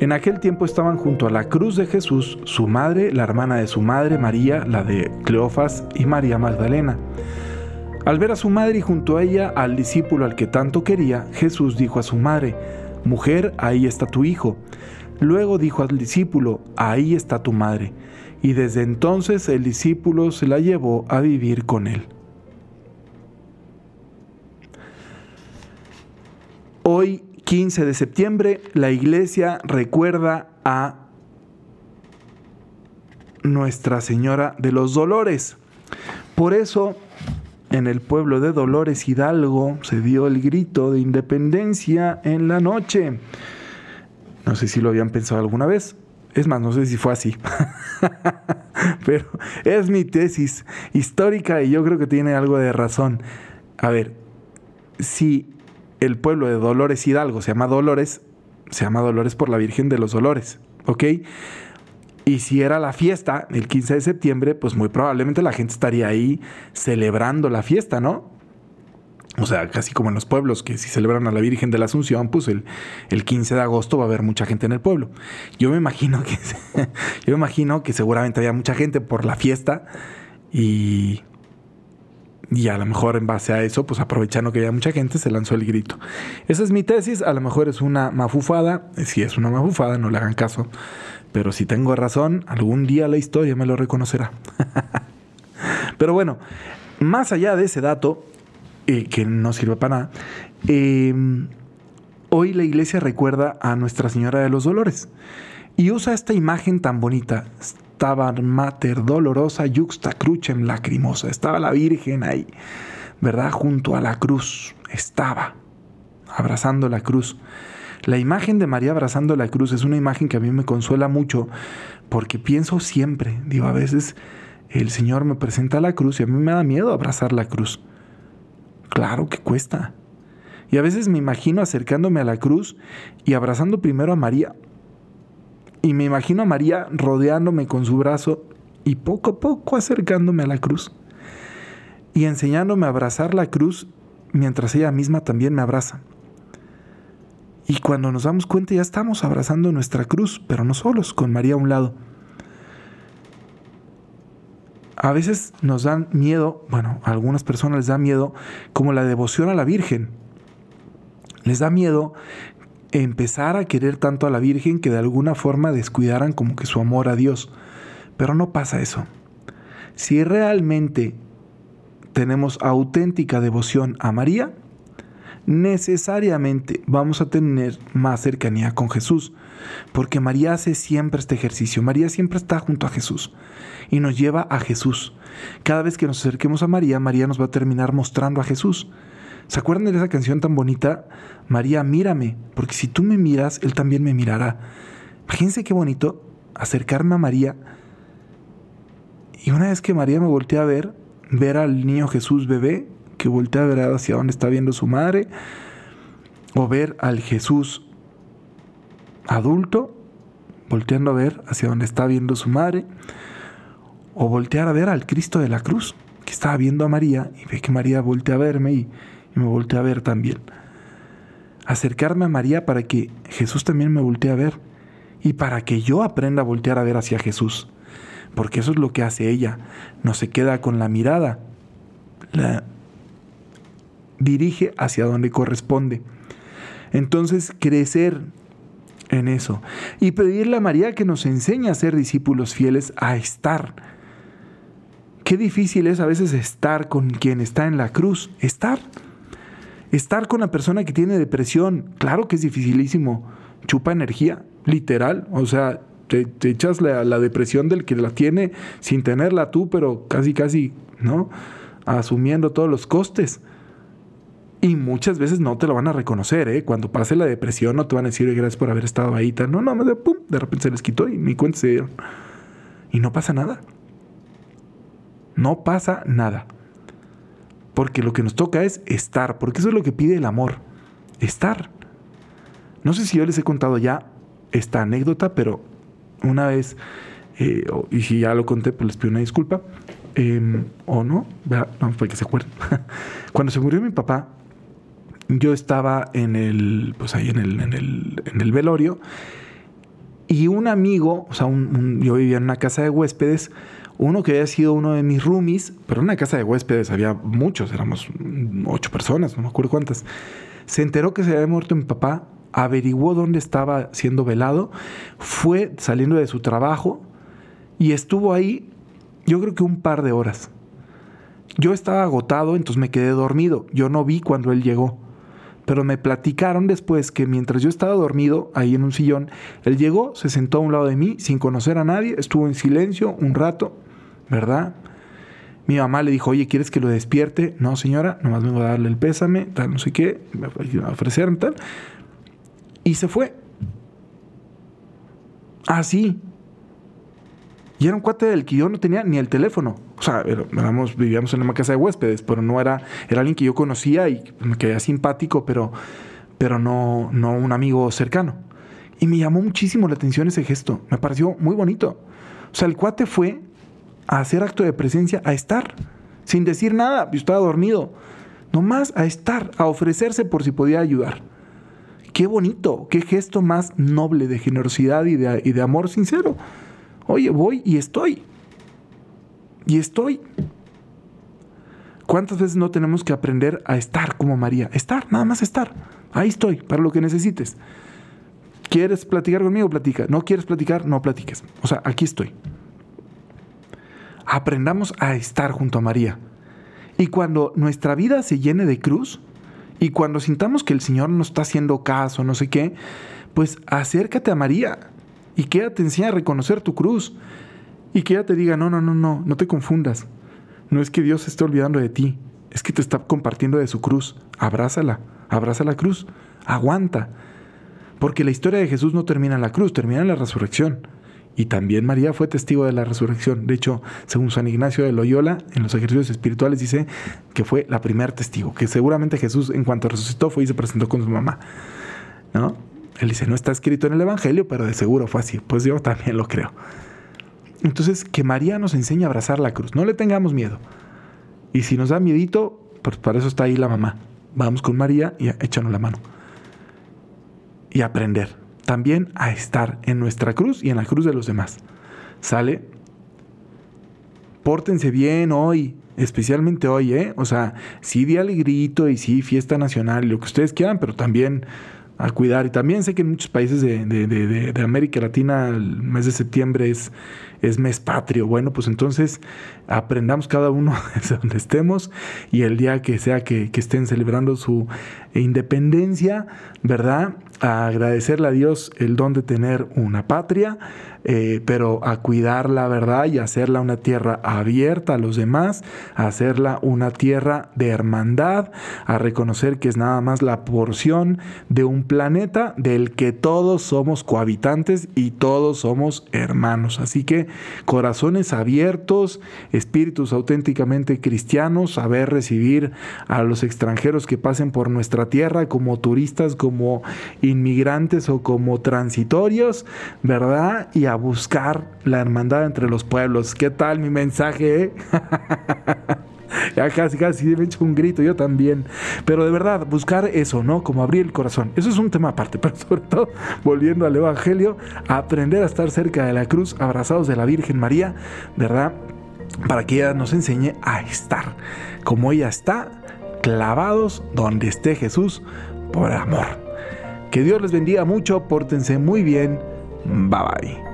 En aquel tiempo estaban junto a la cruz de Jesús su madre, la hermana de su madre, María, la de Cleofas y María Magdalena. Al ver a su madre y junto a ella al discípulo al que tanto quería, Jesús dijo a su madre, Mujer, ahí está tu hijo. Luego dijo al discípulo, Ahí está tu madre. Y desde entonces el discípulo se la llevó a vivir con él. Hoy 15 de septiembre, la iglesia recuerda a Nuestra Señora de los Dolores. Por eso, en el pueblo de Dolores Hidalgo se dio el grito de independencia en la noche. No sé si lo habían pensado alguna vez. Es más, no sé si fue así. Pero es mi tesis histórica y yo creo que tiene algo de razón. A ver, si el pueblo de Dolores Hidalgo se llama Dolores, se llama Dolores por la Virgen de los Dolores, ¿ok? Y si era la fiesta el 15 de septiembre, pues muy probablemente la gente estaría ahí celebrando la fiesta, ¿no? O sea, casi como en los pueblos, que si celebran a la Virgen de la Asunción, pues el, el 15 de agosto va a haber mucha gente en el pueblo. Yo me imagino que, yo me imagino que seguramente había mucha gente por la fiesta y y a lo mejor en base a eso, pues aprovechando que había mucha gente, se lanzó el grito. Esa es mi tesis, a lo mejor es una mafufada, si es una mafufada, no le hagan caso, pero si tengo razón, algún día la historia me lo reconocerá. pero bueno, más allá de ese dato, eh, que no sirve para nada, eh, hoy la iglesia recuerda a Nuestra Señora de los Dolores y usa esta imagen tan bonita estaba mater dolorosa juxta crucem lacrimosa. Estaba la Virgen ahí, ¿verdad? Junto a la cruz. Estaba abrazando la cruz. La imagen de María abrazando la cruz es una imagen que a mí me consuela mucho porque pienso siempre, digo, a veces el Señor me presenta la cruz y a mí me da miedo abrazar la cruz. Claro que cuesta. Y a veces me imagino acercándome a la cruz y abrazando primero a María y me imagino a María rodeándome con su brazo y poco a poco acercándome a la cruz y enseñándome a abrazar la cruz mientras ella misma también me abraza. Y cuando nos damos cuenta ya estamos abrazando nuestra cruz, pero no solos, con María a un lado. A veces nos dan miedo, bueno, a algunas personas les da miedo como la devoción a la Virgen. Les da miedo empezar a querer tanto a la Virgen que de alguna forma descuidaran como que su amor a Dios. Pero no pasa eso. Si realmente tenemos auténtica devoción a María, necesariamente vamos a tener más cercanía con Jesús, porque María hace siempre este ejercicio, María siempre está junto a Jesús y nos lleva a Jesús. Cada vez que nos acerquemos a María, María nos va a terminar mostrando a Jesús. ¿Se acuerdan de esa canción tan bonita? María, mírame, porque si tú me miras, Él también me mirará. Imagínense qué bonito acercarme a María y una vez que María me voltea a ver, ver al niño Jesús bebé, que voltea a ver hacia dónde está viendo su madre, o ver al Jesús adulto, volteando a ver hacia dónde está viendo su madre, o voltear a ver al Cristo de la cruz, que estaba viendo a María y ve que María voltea a verme y y me volteé a ver también. Acercarme a María para que Jesús también me voltee a ver y para que yo aprenda a voltear a ver hacia Jesús. Porque eso es lo que hace ella. No se queda con la mirada, la dirige hacia donde corresponde. Entonces, crecer en eso y pedirle a María que nos enseñe a ser discípulos fieles, a estar. Qué difícil es a veces estar con quien está en la cruz, estar. Estar con la persona que tiene depresión, claro que es dificilísimo. Chupa energía, literal. O sea, te, echas la, depresión del que la tiene sin tenerla tú, pero casi, casi, ¿no? Asumiendo todos los costes. Y muchas veces no te lo van a reconocer, ¿eh? Cuando pase la depresión no te van a decir gracias por haber estado ahí. No, no, de, pum, de repente se les quitó y ni cuenta se dieron. Y no pasa nada. No pasa nada. Porque lo que nos toca es estar, porque eso es lo que pide el amor, estar. No sé si yo les he contado ya esta anécdota, pero una vez, eh, y si ya lo conté, pues les pido una disculpa, em, o no, no, para que se acuerden. Cuando se murió mi papá, yo estaba en el, pues ahí en el, en el, en el velorio Y un amigo, o sea, yo vivía en una casa de huéspedes, uno que había sido uno de mis roomies, pero en una casa de huéspedes había muchos, éramos ocho personas, no me acuerdo cuántas. Se enteró que se había muerto mi papá, averiguó dónde estaba siendo velado, fue saliendo de su trabajo y estuvo ahí, yo creo que un par de horas. Yo estaba agotado, entonces me quedé dormido. Yo no vi cuando él llegó. Pero me platicaron después que mientras yo estaba dormido ahí en un sillón, él llegó, se sentó a un lado de mí sin conocer a nadie, estuvo en silencio un rato ¿verdad? Mi mamá le dijo, oye, ¿quieres que lo despierte? No, señora, nomás vengo a darle el pésame, tal, no sé qué, a ofrecerme tal. Y se fue. Así. y era un cuate del que yo no tenía ni el teléfono. O sea, vivíamos en una casa de huéspedes, pero no era, era alguien que yo conocía y me quedaba simpático, pero, pero no, no un amigo cercano. Y me llamó muchísimo la atención ese gesto. Me pareció muy bonito. O sea, el cuate fue a hacer acto de presencia, a estar, sin decir nada, yo estaba dormido, nomás a estar, a ofrecerse por si podía ayudar. Qué bonito, qué gesto más noble de generosidad y de, y de amor sincero. Oye, voy y estoy. Y estoy. ¿Cuántas veces no tenemos que aprender a estar como María? Estar, nada más estar. Ahí estoy, para lo que necesites. ¿Quieres platicar conmigo? Platica. ¿No quieres platicar? No platiques. O sea, aquí estoy aprendamos a estar junto a María. Y cuando nuestra vida se llene de cruz, y cuando sintamos que el Señor nos está haciendo caso, no sé qué, pues acércate a María y que ella te enseñe a reconocer tu cruz. Y que ella te diga, no, no, no, no, no te confundas. No es que Dios se esté olvidando de ti, es que te está compartiendo de su cruz. Abrázala, abraza la cruz, aguanta. Porque la historia de Jesús no termina en la cruz, termina en la resurrección. Y también María fue testigo de la resurrección. De hecho, según San Ignacio de Loyola, en los ejercicios espirituales dice que fue la primera testigo, que seguramente Jesús en cuanto resucitó fue y se presentó con su mamá. ¿No? Él dice, no está escrito en el Evangelio, pero de seguro fue así. Pues yo también lo creo. Entonces, que María nos enseñe a abrazar la cruz. No le tengamos miedo. Y si nos da miedito, pues para eso está ahí la mamá. Vamos con María y échanos la mano. Y aprender también a estar en nuestra cruz y en la cruz de los demás. ¿Sale? Pórtense bien hoy, especialmente hoy, ¿eh? O sea, sí día grito y sí fiesta nacional, lo que ustedes quieran, pero también a cuidar. Y también sé que en muchos países de, de, América Latina el mes de septiembre es, es mes patrio. Bueno, pues entonces aprendamos cada uno desde donde estemos y el día que sea que, estén celebrando su independencia, ¿verdad? A agradecerle a Dios el don de tener una patria, eh, pero a cuidar la verdad y hacerla una tierra abierta a los demás, a hacerla una tierra de hermandad, a reconocer que es nada más la porción de un planeta del que todos somos cohabitantes y todos somos hermanos. Así que corazones abiertos, espíritus auténticamente cristianos, saber recibir a los extranjeros que pasen por nuestra tierra como turistas, como inmigrantes o como transitorios, ¿verdad? Y a buscar la hermandad entre los pueblos. ¿Qué tal mi mensaje? Eh? ya casi, casi me he hecho un grito, yo también. Pero de verdad, buscar eso, ¿no? Como abrir el corazón. Eso es un tema aparte, pero sobre todo, volviendo al Evangelio, aprender a estar cerca de la cruz, abrazados de la Virgen María, ¿verdad? Para que ella nos enseñe a estar como ella está, clavados donde esté Jesús, por amor. Que Dios les bendiga mucho, pórtense muy bien. Bye bye.